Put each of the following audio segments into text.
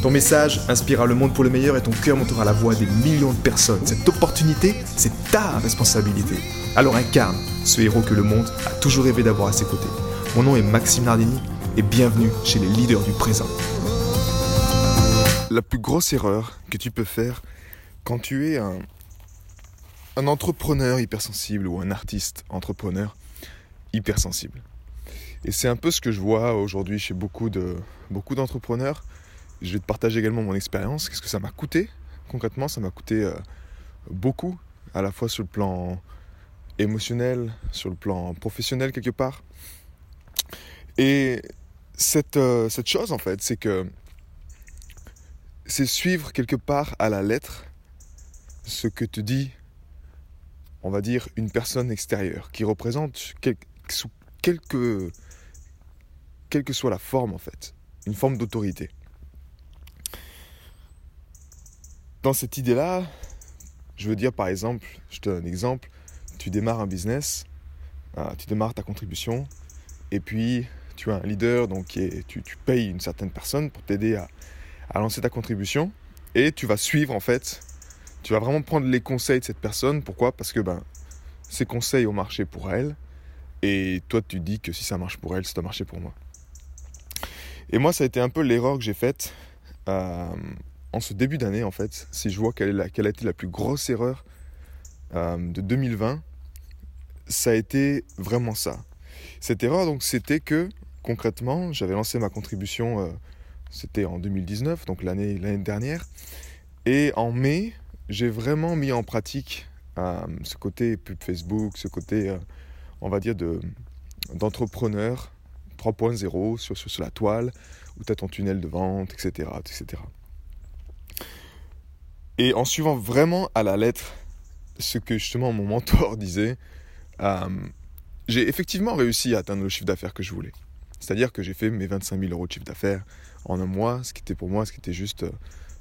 Ton message inspirera le monde pour le meilleur et ton cœur montera la voix des millions de personnes. Cette opportunité, c'est ta responsabilité. Alors incarne ce héros que le monde a toujours rêvé d'avoir à ses côtés. Mon nom est Maxime Nardini et bienvenue chez les leaders du présent. La plus grosse erreur que tu peux faire quand tu es un, entrepreneur hypersensible ou un artiste entrepreneur hypersensible. Et c'est un peu ce que je vois aujourd'hui chez beaucoup d'entrepreneurs. Je vais te partager également mon expérience. Qu'est-ce que ça m'a coûté Concrètement, ça m'a coûté euh, beaucoup, à la fois sur le plan émotionnel, sur le plan professionnel quelque part. Et cette, euh, cette chose, en fait, c'est que c'est suivre quelque part à la lettre ce que te dit, on va dire, une personne extérieure, qui représente sous quelque, quelle que soit la forme, en fait, une forme d'autorité. Dans cette idée-là, je veux dire par exemple, je te donne un exemple, tu démarres un business, euh, tu démarres ta contribution, et puis tu as un leader, donc tu, payes une certaine personne pour t'aider à, lancer ta contribution, et tu vas suivre en fait, tu vas vraiment prendre les conseils de cette personne. Pourquoi? Parce que ben, ces conseils ont marché pour elle, et toi tu dis que si ça marche pour elle, ça doit marcher pour moi. Et moi, ça a été un peu l'erreur que j'ai faite. Euh, en ce début d'année, en fait, si je vois quelle, a été la plus grosse erreur euh, de 2020, ça a été vraiment ça. Cette erreur, donc, c'était que, concrètement, j'avais lancé ma contribution, euh, c'était en 2019, donc l'année dernière, et en mai, j'ai vraiment mis en pratique euh, ce côté pub Facebook, ce côté, on va dire, d'entrepreneur 3.0 sur, sur, sur, la toile, où tu as ton tunnel de vente, etc. etc. Et en suivant vraiment à la lettre ce que justement mon mentor disait, euh, j'ai effectivement réussi à atteindre le chiffre d'affaires que je voulais. C'est-à-dire que j'ai fait mes 25 000 euros de chiffre d'affaires en un mois, ce qui était pour moi, ce qui était juste euh,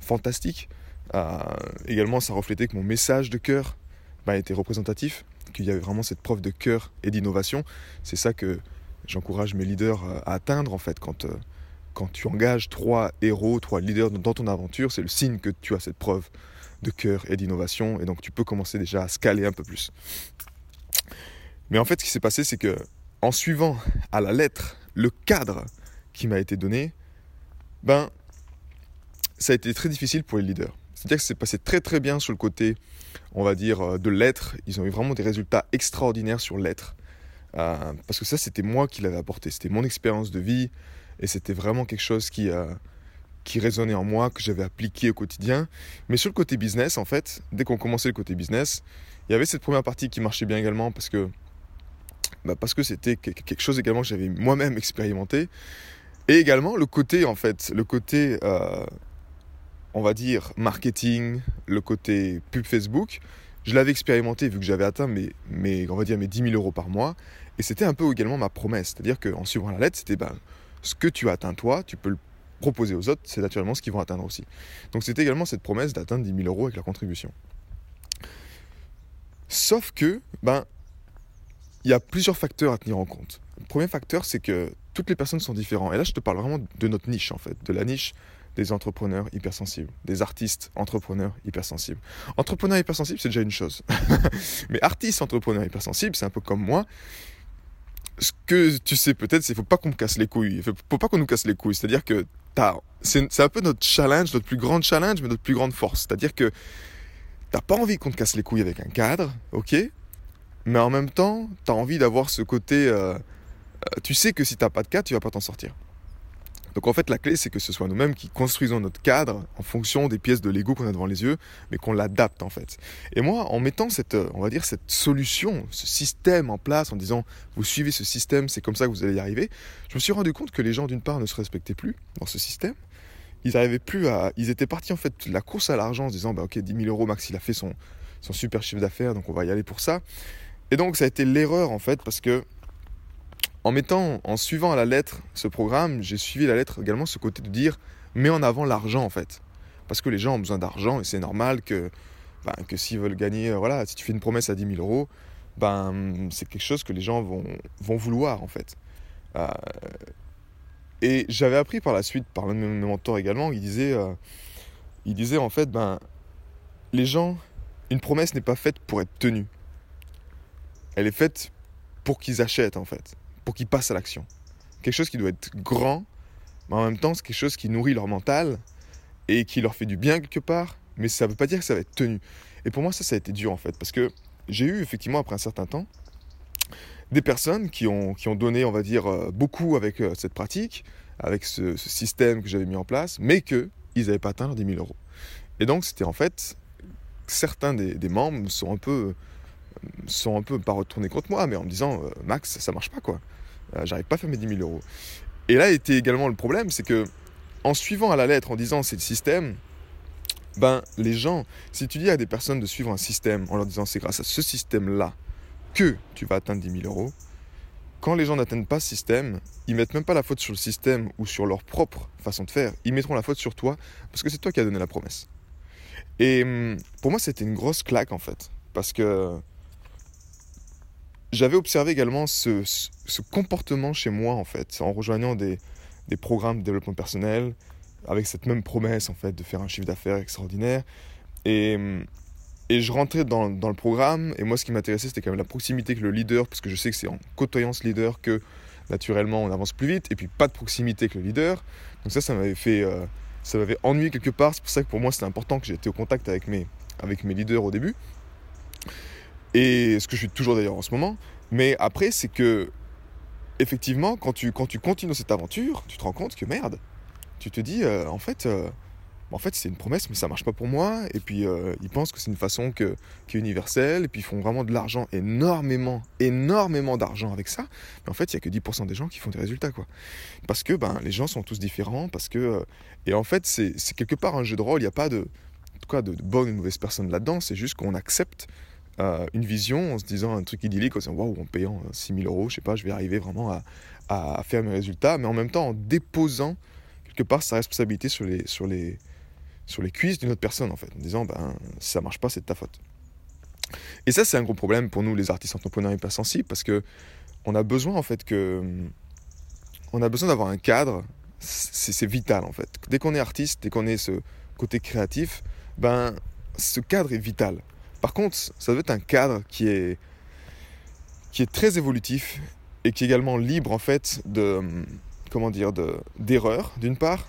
fantastique. Euh, également, ça reflétait que mon message de cœur bah, était représentatif, qu'il y avait vraiment cette preuve de cœur et d'innovation. C'est ça que j'encourage mes leaders à atteindre en fait quand quand tu engages trois héros, trois leaders dans ton aventure, c'est le signe que tu as cette preuve de cœur et d'innovation, et donc tu peux commencer déjà à scaler un peu plus. Mais en fait, ce qui s'est passé, c'est que en suivant à la lettre le cadre qui m'a été donné, ben, ça a été très difficile pour les leaders. C'est-à-dire que c'est passé très très bien sur le côté, on va dire, euh, de l'être. Ils ont eu vraiment des résultats extraordinaires sur l'être. Euh, parce que ça, c'était moi qui l'avais apporté. C'était mon expérience de vie, et c'était vraiment quelque chose qui, euh, qui résonnait en moi, que j'avais appliqué au quotidien. Mais sur le côté business, en fait, dès qu'on commençait le côté business, il y avait cette première partie qui marchait bien également parce que bah c'était quelque chose également que j'avais moi-même expérimenté. Et également le côté, en fait, le côté, euh, on va dire, marketing, le côté pub Facebook, je l'avais expérimenté vu que j'avais atteint mes, mes, on va dire, mes 10 000 euros par mois. Et c'était un peu également ma promesse. C'est-à-dire qu'en suivant la lettre, c'était ben, ce que tu atteins toi, tu peux le proposer aux autres, c'est naturellement ce qu'ils vont atteindre aussi. Donc c'est également cette promesse d'atteindre 10 000 euros avec la contribution. Sauf que, ben, il y a plusieurs facteurs à tenir en compte. Le premier facteur, c'est que toutes les personnes sont différentes. Et là, je te parle vraiment de notre niche, en fait, de la niche des entrepreneurs hypersensibles, des artistes entrepreneurs hypersensibles. Entrepreneur hypersensible, c'est déjà une chose. Mais artiste entrepreneur hypersensible, c'est un peu comme moi ce que tu sais peut-être, c'est qu'il faut pas qu'on me casse les couilles. Il faut, faut pas qu'on nous casse les couilles. C'est-à-dire que c'est un peu notre challenge, notre plus grand challenge, mais notre plus grande force. C'est-à-dire que t'as pas envie qu'on te casse les couilles avec un cadre, ok? Mais en même temps, tu as envie d'avoir ce côté... Euh, euh, tu sais que si t'as pas de cadre, tu vas pas t'en sortir. Donc en fait, la clé, c'est que ce soit nous-mêmes qui construisons notre cadre en fonction des pièces de Lego qu'on a devant les yeux, mais qu'on l'adapte en fait. Et moi, en mettant cette, on va dire, cette solution, ce système en place, en disant, vous suivez ce système, c'est comme ça que vous allez y arriver, je me suis rendu compte que les gens, d'une part, ne se respectaient plus dans ce système, ils arrivaient plus à. Ils étaient partis en fait de la course à l'argent en se disant bah ok 10 000 euros max il a fait son, son super chiffre d'affaires donc on va y aller pour ça. Et donc ça a été l'erreur en fait parce que en mettant, en suivant à la lettre ce programme, j'ai suivi la lettre également ce côté de dire mets en avant l'argent en fait. Parce que les gens ont besoin d'argent et c'est normal que, ben, que s'ils veulent gagner, euh, voilà, si tu fais une promesse à 10 000 euros, ben, c'est quelque chose que les gens vont, vont vouloir en fait. Euh, et j'avais appris par la suite, par l'un de mes mentors également, il disait, euh, il en fait, ben, les gens, une promesse n'est pas faite pour être tenue. Elle est faite pour qu'ils achètent en fait, pour qu'ils passent à l'action. Quelque chose qui doit être grand, mais en même temps c'est quelque chose qui nourrit leur mental et qui leur fait du bien quelque part, mais ça ne veut pas dire que ça va être tenu. Et pour moi ça, ça a été dur en fait, parce que j'ai eu effectivement après un certain temps des personnes qui ont, qui ont donné, on va dire, euh, beaucoup avec euh, cette pratique, avec ce, système que j'avais mis en place, mais qu'ils n'avaient pas atteint leurs 10 000 euros. Et donc, c'était en fait, certains des, membres sont un peu, sont un peu, pas retournés contre moi, mais en me disant, euh, Max, ça marche pas, quoi. J'arrive pas à faire mes 10 000 euros. Et là était également le problème, c'est que, en suivant à la lettre, en disant c'est le système, ben, les gens, si tu dis à des personnes de suivre un système en leur disant c'est grâce à ce système-là que tu vas atteindre 10 000 euros, quand les gens n'atteignent pas ce système, ils mettent même pas la faute sur le système ou sur leur propre façon de faire, ils mettront la faute sur toi parce que c'est toi qui as donné la promesse. Et hum, pour moi, c'était une grosse claque en fait, parce que j'avais observé également ce, comportement chez moi en fait, en rejoignant des, des programmes de développement personnel, avec cette même promesse en fait de faire un chiffre d'affaires extraordinaire. Et, et je rentrais dans, dans, le programme, et moi ce qui m'intéressait c'était quand même la proximité avec le leader, parce que je sais que c'est en côtoyant ce leader que naturellement on avance plus vite, et puis pas de proximité avec le leader. Donc ça, ça m'avait fait, euh, ça m'avait ennuyé quelque part. C'est pour ça que pour moi c'était important que j'étais au contact avec mes, avec mes leaders au début. Et ce que je suis toujours d'ailleurs en ce moment. Mais après, c'est que effectivement, quand tu, quand tu continues cette aventure, tu te rends compte que merde, tu te dis, euh, en fait, euh, en fait c'est une promesse, mais ça marche pas pour moi. Et puis, euh, ils pensent que c'est une façon que, qui est universelle. Et puis, ils font vraiment de l'argent, énormément, énormément d'argent avec ça. Mais en fait, il y a que 10% des gens qui font des résultats, quoi. Parce que ben, les gens sont tous différents. Parce que, et en fait, c'est quelque part un jeu de rôle. Il n'y a pas de, en tout cas, de, bonne ou de mauvaise personne là-dedans. C'est juste qu'on accepte une vision en se disant un truc idyllique, en se disant waouh, en payant 6000 euros, je sais pas, je vais arriver vraiment à, faire mes résultats, mais en même temps en déposant quelque part sa responsabilité sur les, sur les, sur les cuisses d'une autre personne, en fait, en disant, ben, si ça marche pas, c'est de ta faute. Et ça, c'est un gros problème pour nous, les artistes entrepreneurs hypersensibles, parce que on a besoin, en fait, que. On a besoin d'avoir un cadre, c'est vital, en fait. Dès qu'on est artiste, dès qu'on est ce côté créatif, ben, ce cadre est vital. Par contre, ça doit être un cadre qui est, qui est très évolutif et qui est également libre, en fait, de comment dire, d'erreurs, d'une part,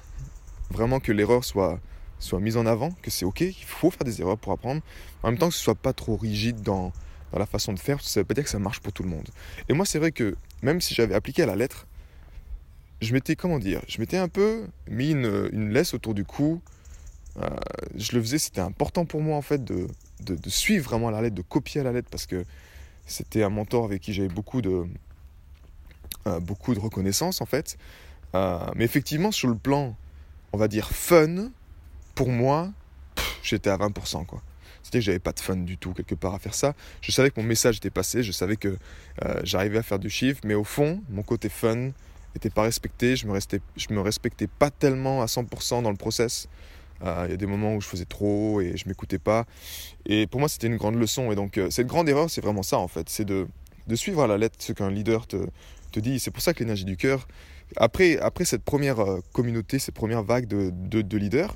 vraiment que l'erreur soit, soit mise en avant, que c'est ok, qu'il faut faire des erreurs pour apprendre, en même temps que ce soit pas trop rigide dans, dans la façon de faire, ça veut pas dire que ça marche pour tout le monde. Et moi, c'est vrai que même si j'avais appliqué à la lettre, je m'étais, comment dire, je m'étais un peu mis une, une, laisse autour du cou. Euh, je le faisais, c'était important pour moi en fait de, de, suivre vraiment la lettre, de copier à la lettre parce que c'était un mentor avec qui j'avais beaucoup de, euh, beaucoup de reconnaissance en fait. Euh, mais effectivement, sur le plan, on va dire fun, pour moi, j'étais à 20%. quoi. C'était que j'avais pas de fun du tout quelque part à faire ça. Je savais que mon message était passé, je savais que euh, j'arrivais à faire du chiffre, mais au fond, mon côté fun n'était pas respecté. Je me, restais, je me respectais pas tellement à 100% dans le process. Il y a des moments où je faisais trop et je m'écoutais pas. Et pour moi, c'était une grande leçon. Et donc, cette grande erreur, c'est vraiment ça en fait. C'est de, suivre à la lettre ce qu'un leader te, te c'est pour ça que l'énergie du cœur, après, après cette première euh, communauté, cette première vague de, de, leaders,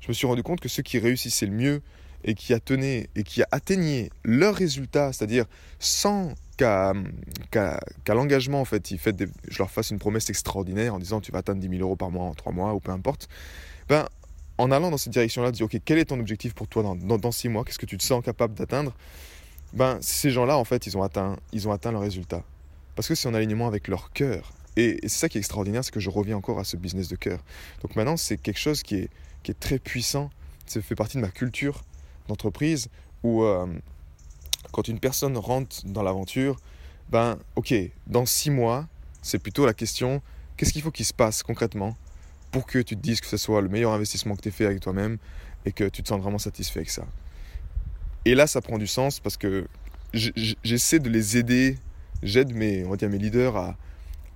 je me suis rendu compte que ceux qui réussissaient le mieux et qui et qui atteignaient leurs résultats, c'est-à-dire sans qu'à l'engagement, en fait, ils fait je leur fasse une promesse extraordinaire en disant tu vas atteindre 10 000 euros par mois en 3 mois ou peu importe, ben, en allant dans cette direction-là, dire ok, quel est ton objectif pour toi dans, dans, 6 mois, qu'est-ce que tu te sens capable d'atteindre? Ben, Ces gens-là, en fait, ils ont atteint, ils ont atteint leurs résultats. Parce que c'est en alignement avec leur cœur. Et, c'est ça qui est extraordinaire, c'est que je reviens encore à ce business de cœur. Donc maintenant, c'est quelque chose qui est, qui est très puissant. Ça fait partie de ma culture d'entreprise où euh, quand une personne rentre dans l'aventure, ben ok, dans six mois, c'est plutôt la question, qu'est-ce qu'il faut qu'il se passe concrètement? Pour que tu te dises que ce soit le meilleur investissement que tu aies fait avec toi-même et que tu te sens vraiment satisfait avec ça. Et là, ça prend du sens parce que j'essaie de les aider, j'aide mes, mes leaders à,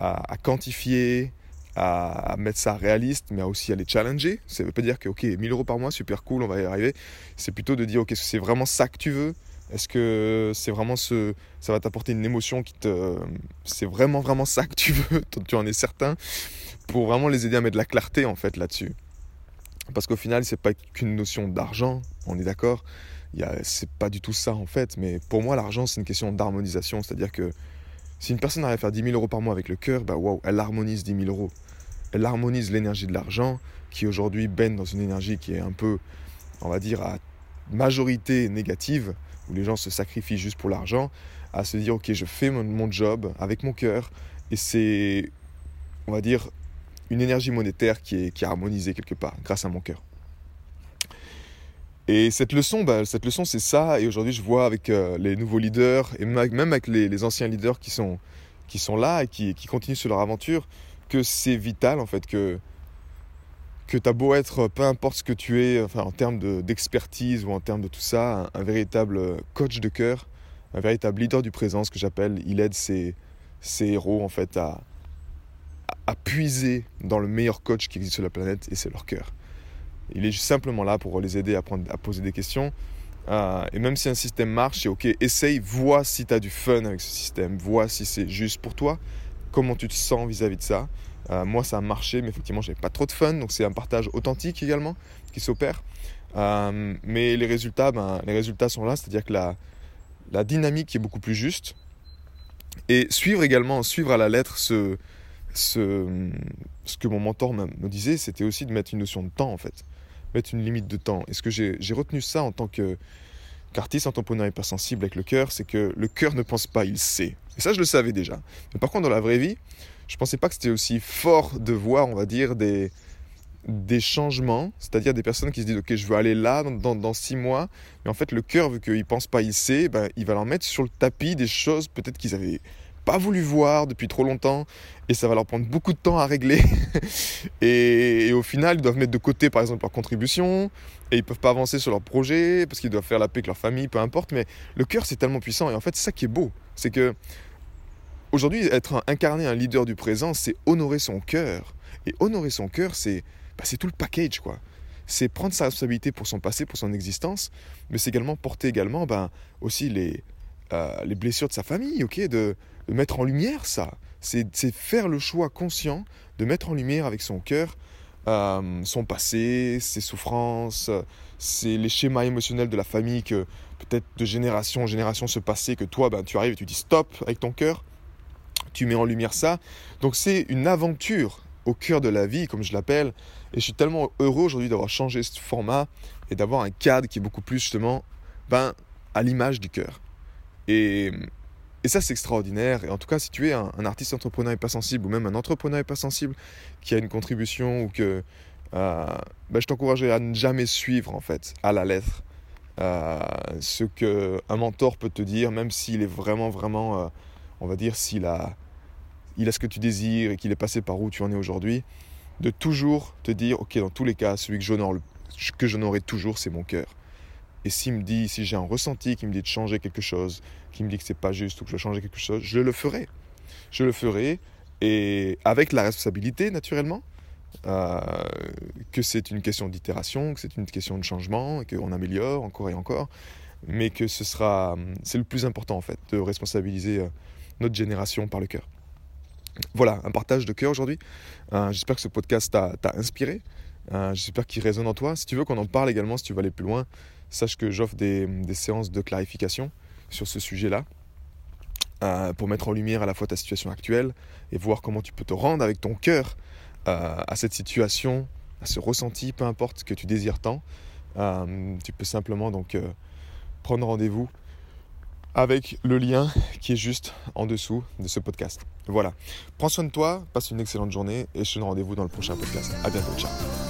à, quantifier, à, mettre ça réaliste, mais aussi à les challenger. Ça ne veut pas dire que, ok, 1000 euros par mois, super cool, on va y arriver. C'est plutôt de dire, ok, c'est vraiment ça que tu veux? Est-ce que c'est vraiment ce, ça va t'apporter une émotion qui te, c'est vraiment vraiment ça que tu veux? Tu en es certain Pour vraiment les aider à mettre de la clarté en fait là-dessus. Parce qu'au final, c'est pas qu'une notion d'argent, on est d'accord. C'est pas du tout ça en fait, mais pour moi, l'argent, c'est une question d'harmonisation. C'est-à-dire que si une personne arrive à faire 10 000 euros par mois avec le cœur, bah waouh, elle harmonise 10 000 euros. Elle harmonise l'énergie de l'argent, qui aujourd'hui baigne dans une énergie qui est un peu, on va dire, à majorité négative, où les gens se sacrifient juste pour l'argent, à se dire, ok, je fais mon, job avec mon cœur, et c'est, on va dire, une énergie monétaire qui est, qui est harmonisée quelque part, grâce à mon cœur. Et cette leçon, bah, cette leçon, c'est ça. Et aujourd'hui, je vois avec euh, les nouveaux leaders et même avec les, anciens leaders qui sont, qui sont là et qui, qui continuent sur leur aventure, que c'est vital en fait que que tu as beau être, peu importe ce que tu es, enfin, en termes d'expertise ou en termes de tout ça, un, véritable coach de cœur, un véritable leader du présent, ce que j'appelle, il aide ses, ses, héros en fait à, à puiser dans le meilleur coach qui existe sur la planète et c'est leur cœur. Il est simplement là pour les aider à, poser des questions. Euh, et même si un système marche, c'est ok, essaye, vois si tu as du fun avec ce système, vois si c'est juste pour toi, comment tu te sens vis-à-vis de ça. Euh, moi, ça a marché, mais effectivement, j'avais pas trop de fun, donc c'est un partage authentique également qui s'opère. Euh, mais les résultats, ben, les résultats sont là, c'est-à-dire que la dynamique est beaucoup plus juste. Et suivre également, suivre à la lettre ce, ce, que mon mentor me disait, c'était aussi de mettre une notion de temps en fait mettre une limite de temps. Et ce que j'ai retenu ça en tant que qu'artiste entrepreneur hypersensible avec le cœur, c'est que le cœur ne pense pas, il sait. Et ça, je le savais déjà. Mais par contre, dans la vraie vie, je pensais pas que c'était aussi fort de voir, on va dire, des, des changements, c'est-à-dire des personnes qui se disent ok je veux aller là dans, dans, six mois, mais en fait le cœur vu qu'il pense pas il sait, ben, il va leur mettre sur le tapis des choses peut-être qu'ils avaient pas voulu voir depuis trop longtemps et ça va leur prendre beaucoup de temps à régler. et, au final, ils doivent mettre de côté par exemple leur contribution et ils peuvent pas avancer sur leur projet parce qu'ils doivent faire la paix avec leur famille, peu importe. Mais le cœur, c'est tellement puissant et en fait, c'est ça qui est beau. C'est que aujourd'hui, être un, incarner un leader du présent, c'est honorer son cœur. Et honorer son cœur, c'est bah, tout le package quoi c'est prendre sa responsabilité pour son passé, pour son existence, mais c'est également porter également ben, aussi les, euh, les blessures de sa famille, ok, de mettre en lumière ça. C'est faire le choix conscient de mettre en lumière avec son cœur euh, son passé, ses souffrances, c'est les schémas émotionnels de la famille que peut-être de génération en génération se passaient, que toi, ben, tu arrives et tu dis stop avec ton cœur, tu mets en lumière ça. Donc c'est une aventure au cœur de la vie, comme je l'appelle, et je suis tellement heureux aujourd'hui d'avoir changé ce format et d'avoir un cadre qui est beaucoup plus justement ben, à l'image du cœur. Et et ça, c'est extraordinaire. Et en tout cas, si tu es un, artiste entrepreneur et pas sensible, ou même un entrepreneur et pas sensible, qui a une contribution, ou que euh, bah, je t'encouragerais à ne jamais suivre, en fait, à la lettre, euh, ce qu'un mentor peut te dire, même s'il est vraiment, vraiment, euh, on va dire, s'il a, il a ce que tu désires et qu'il est passé par où tu en es aujourd'hui, de toujours te dire, ok, dans tous les cas, celui que j'honore, que toujours, c'est mon cœur. Et s'il me dit, si j'ai un ressenti qui me dit de changer quelque chose, qui me dit que c'est pas juste ou que je dois changer quelque chose, je le ferai. Je le ferai et avec la responsabilité naturellement euh, que c'est une question d'itération, que c'est une question de changement, qu'on améliore encore et encore, mais que ce sera, c'est le plus important en fait, de responsabiliser euh, notre génération par le cœur. Voilà, un partage de cœur aujourd'hui. Euh, j'espère que ce podcast t'a inspiré. J'espère qu'il résonne en toi. Si tu veux qu'on en parle également, si tu veux aller plus loin, sache que j'offre des, séances de clarification sur ce sujet-là euh, pour mettre en lumière à la fois ta situation actuelle et voir comment tu peux te rendre avec ton cœur euh, à cette situation, à ce ressenti, peu importe que tu désires tant. Euh, tu peux simplement donc prendre rendez-vous avec le lien qui est juste en dessous de ce podcast. Voilà. Prends soin de toi, passe une excellente journée et je te donne rendez-vous dans le prochain podcast. À bientôt, ciao.